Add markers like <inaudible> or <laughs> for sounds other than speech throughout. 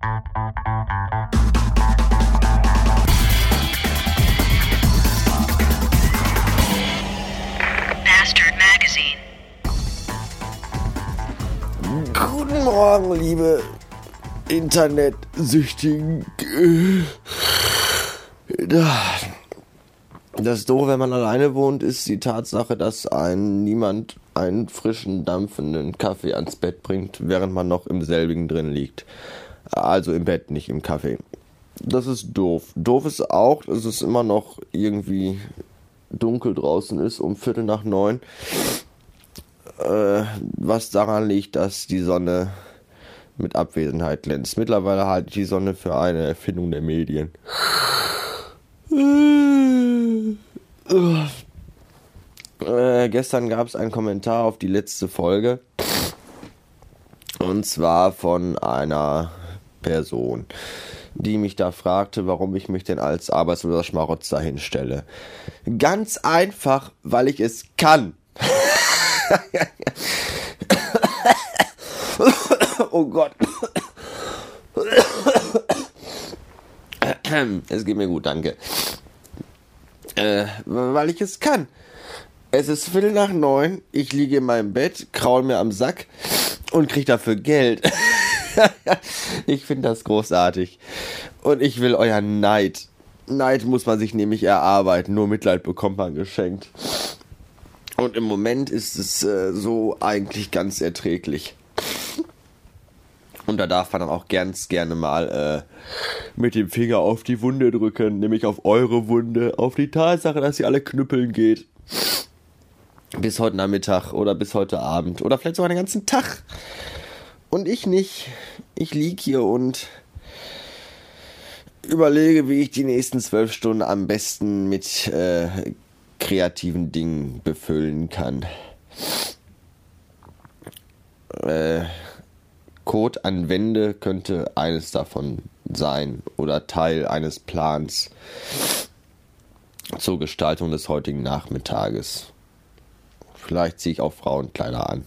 Bastard Magazine. Guten Morgen, liebe Internetsüchtigen. Das Doofe, wenn man alleine wohnt, ist die Tatsache, dass ein niemand einen frischen, dampfenden Kaffee ans Bett bringt, während man noch im selbigen drin liegt. Also im Bett, nicht im Kaffee. Das ist doof. Doof ist auch, dass es immer noch irgendwie dunkel draußen ist, um Viertel nach neun. Äh, was daran liegt, dass die Sonne mit Abwesenheit glänzt. Mittlerweile halte ich die Sonne für eine Erfindung der Medien. Äh, gestern gab es einen Kommentar auf die letzte Folge. Und zwar von einer Person, die mich da fragte, warum ich mich denn als arbeitsloser Schmarotzer hinstelle. Ganz einfach, weil ich es kann. <laughs> oh Gott. Es geht mir gut, danke. Äh, weil ich es kann. Es ist Viertel nach neun, ich liege in meinem Bett, kraul mir am Sack und krieg dafür Geld. <laughs> <laughs> ich finde das großartig. Und ich will euer Neid. Neid muss man sich nämlich erarbeiten, nur Mitleid bekommt man geschenkt. Und im Moment ist es äh, so eigentlich ganz erträglich. Und da darf man dann auch ganz gerne mal äh, mit dem Finger auf die Wunde drücken, nämlich auf eure Wunde, auf die Tatsache, dass ihr alle knüppeln geht. Bis heute Nachmittag oder bis heute Abend oder vielleicht sogar den ganzen Tag. Und ich nicht. Ich lieg hier und überlege, wie ich die nächsten zwölf Stunden am besten mit äh, kreativen Dingen befüllen kann. Äh, Code an Wände könnte eines davon sein oder Teil eines Plans zur Gestaltung des heutigen Nachmittages. Vielleicht ziehe ich auch Frauenkleider an.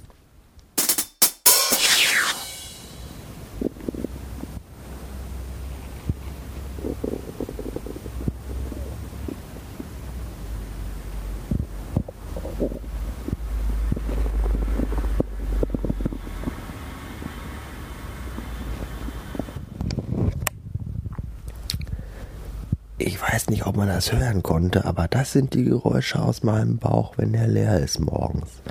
Ich weiß nicht, ob man das hören konnte, aber das sind die Geräusche aus meinem Bauch, wenn der leer ist morgens.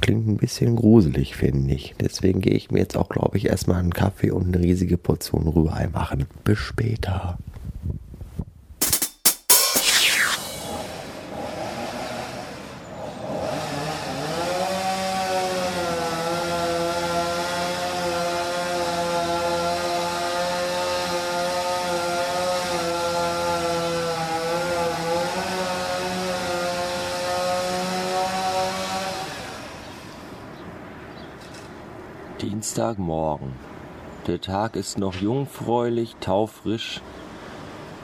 Klingt ein bisschen gruselig, finde ich. Deswegen gehe ich mir jetzt auch, glaube ich, erstmal einen Kaffee und eine riesige Portion Rührei machen. Bis später. Dienstagmorgen. Der Tag ist noch jungfräulich, taufrisch,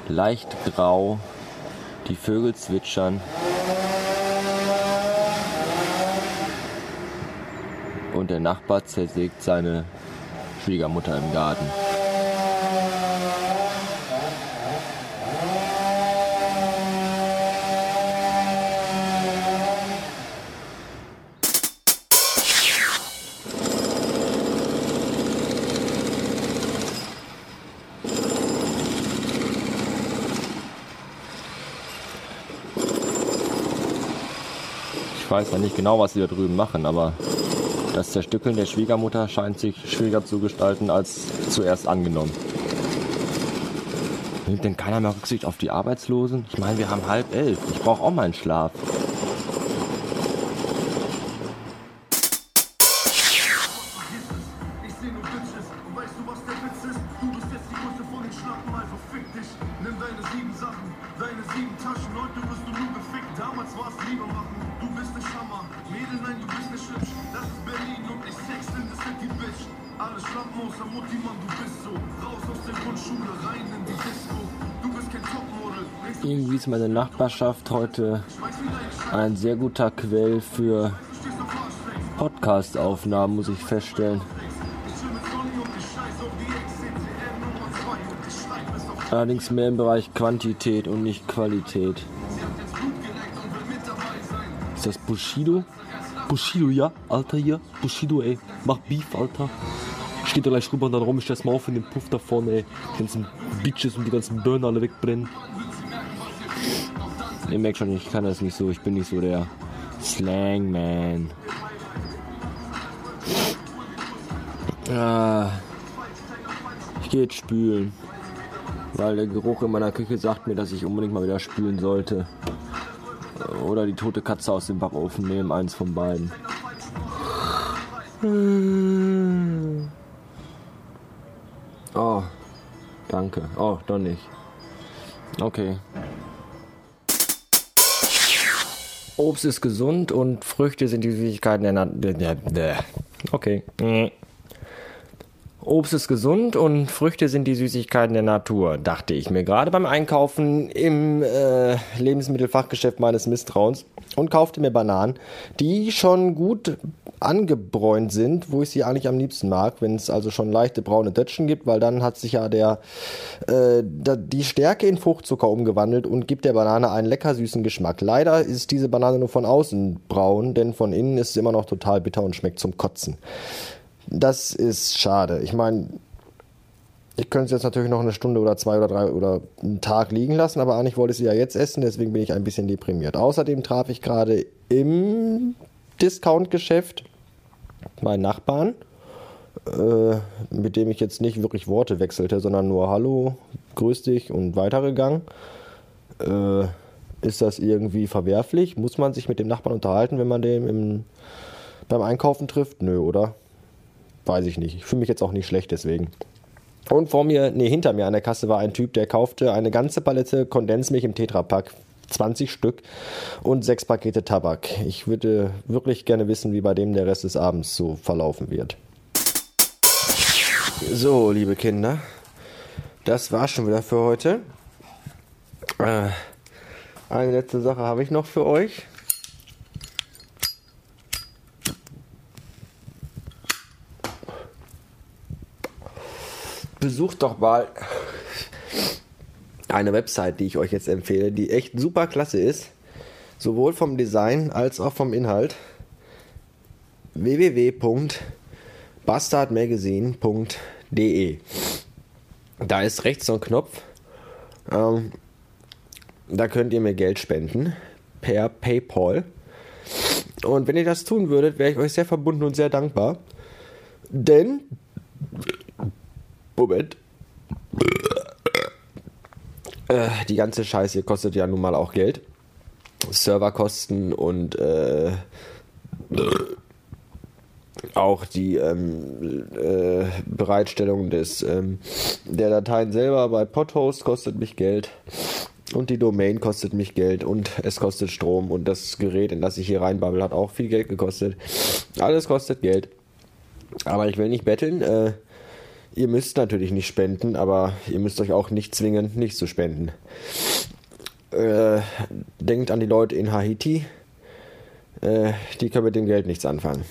leicht grau, die Vögel zwitschern. Und der Nachbar zersägt seine Schwiegermutter im Garten. Weiß ja nicht genau, was sie da drüben machen, aber das Zerstückeln der Schwiegermutter scheint sich schwieriger zu gestalten als zuerst angenommen. Nimmt denn keiner mehr Rücksicht auf die Arbeitslosen? Ich meine, wir haben halb elf. Ich brauche auch meinen Schlaf. Außer Mutti, Mann, du bist so. Raus aus der Grundschule, rein in die Disco. Du bist kein Topmodel. Irgendwie ist meine Nachbarschaft heute ein sehr guter Quell für. Podcast-Aufnahmen, muss ich feststellen. Allerdings mehr im Bereich Quantität und nicht Qualität. Ist das Bushido? Bushido, ja, Alter, hier. Bushido, ey. Mach Beef, Alter. Steht da gleich rüber und dann räum ich das mal auf in den Puff da vorne, ey. Die ganzen Bitches und die ganzen Burner alle wegbrennen. Ihr merkt schon, ich kann das nicht so. Ich bin nicht so der Slangman. Ah, ich gehe jetzt spülen. Weil der Geruch in meiner Küche sagt mir, dass ich unbedingt mal wieder spülen sollte. Oder die tote Katze aus dem Backofen nehmen, eins von beiden. Oh, danke. Oh, doch nicht. Okay. Obst ist gesund und Früchte sind die Süßigkeiten der Natur. Okay. Obst ist gesund und Früchte sind die Süßigkeiten der Natur, dachte ich mir gerade beim Einkaufen im äh, Lebensmittelfachgeschäft meines Misstrauens und kaufte mir Bananen, die schon gut angebräunt sind, wo ich sie eigentlich am liebsten mag, wenn es also schon leichte braune Dötschen gibt, weil dann hat sich ja der äh, die Stärke in Fruchtzucker umgewandelt und gibt der Banane einen lecker süßen Geschmack. Leider ist diese Banane nur von außen braun, denn von innen ist sie immer noch total bitter und schmeckt zum Kotzen. Das ist schade. Ich meine, ich könnte es jetzt natürlich noch eine Stunde oder zwei oder drei oder einen Tag liegen lassen, aber eigentlich wollte ich sie ja jetzt essen, deswegen bin ich ein bisschen deprimiert. Außerdem traf ich gerade im Discount-Geschäft meinen Nachbarn, äh, mit dem ich jetzt nicht wirklich Worte wechselte, sondern nur Hallo, grüß dich und weitergegangen. Äh, ist das irgendwie verwerflich? Muss man sich mit dem Nachbarn unterhalten, wenn man den im, beim Einkaufen trifft? Nö, oder? Weiß ich nicht. Ich fühle mich jetzt auch nicht schlecht deswegen. Und vor mir, nee, hinter mir an der Kasse war ein Typ, der kaufte eine ganze Palette Kondensmilch im Tetrapack. 20 Stück und sechs Pakete Tabak. Ich würde wirklich gerne wissen, wie bei dem der Rest des Abends so verlaufen wird. So, liebe Kinder, das war schon wieder für heute. Äh, eine letzte Sache habe ich noch für euch. Besucht doch mal eine Website, die ich euch jetzt empfehle, die echt super klasse ist. Sowohl vom Design als auch vom Inhalt. www.bastardmagazine.de Da ist rechts so ein Knopf. Ähm, da könnt ihr mir Geld spenden per PayPal. Und wenn ihr das tun würdet, wäre ich euch sehr verbunden und sehr dankbar. Denn. Moment. Äh, die ganze Scheiße kostet ja nun mal auch Geld. Serverkosten und äh, auch die ähm, äh, Bereitstellung des, ähm, der Dateien selber bei Podhost kostet mich Geld. Und die Domain kostet mich Geld und es kostet Strom und das Gerät, in das ich hier reinbabbel, hat auch viel Geld gekostet. Alles kostet Geld. Aber ich will nicht betteln. Äh, Ihr müsst natürlich nicht spenden, aber ihr müsst euch auch nicht zwingen, nicht zu spenden. Äh, denkt an die Leute in Haiti. Äh, die können mit dem Geld nichts anfangen.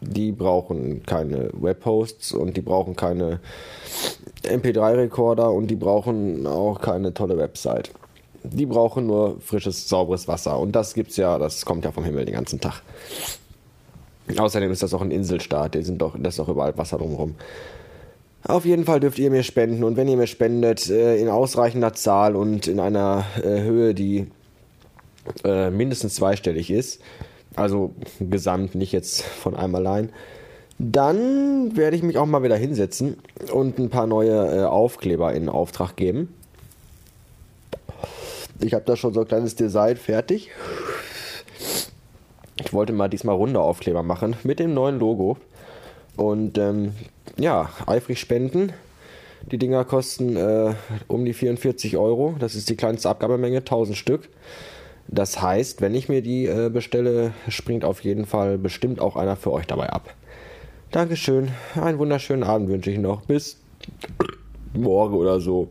Die brauchen keine Webhosts und die brauchen keine MP3-Rekorder und die brauchen auch keine tolle Website. Die brauchen nur frisches, sauberes Wasser. Und das gibt's ja, das kommt ja vom Himmel den ganzen Tag. Außerdem ist das auch ein Inselstaat, da sind doch, da ist doch überall Wasser drumherum. Auf jeden Fall dürft ihr mir spenden und wenn ihr mir spendet, äh, in ausreichender Zahl und in einer äh, Höhe, die äh, mindestens zweistellig ist, also gesamt, nicht jetzt von einem allein, dann werde ich mich auch mal wieder hinsetzen und ein paar neue Aufkleber in Auftrag geben. Ich habe da schon so ein kleines Design fertig. Ich wollte mal diesmal runde Aufkleber machen mit dem neuen Logo. Und ähm, ja, eifrig spenden. Die Dinger kosten äh, um die 44 Euro. Das ist die kleinste Abgabemenge, 1000 Stück. Das heißt, wenn ich mir die äh, bestelle, springt auf jeden Fall bestimmt auch einer für euch dabei ab. Dankeschön. Einen wunderschönen Abend wünsche ich noch. Bis morgen oder so.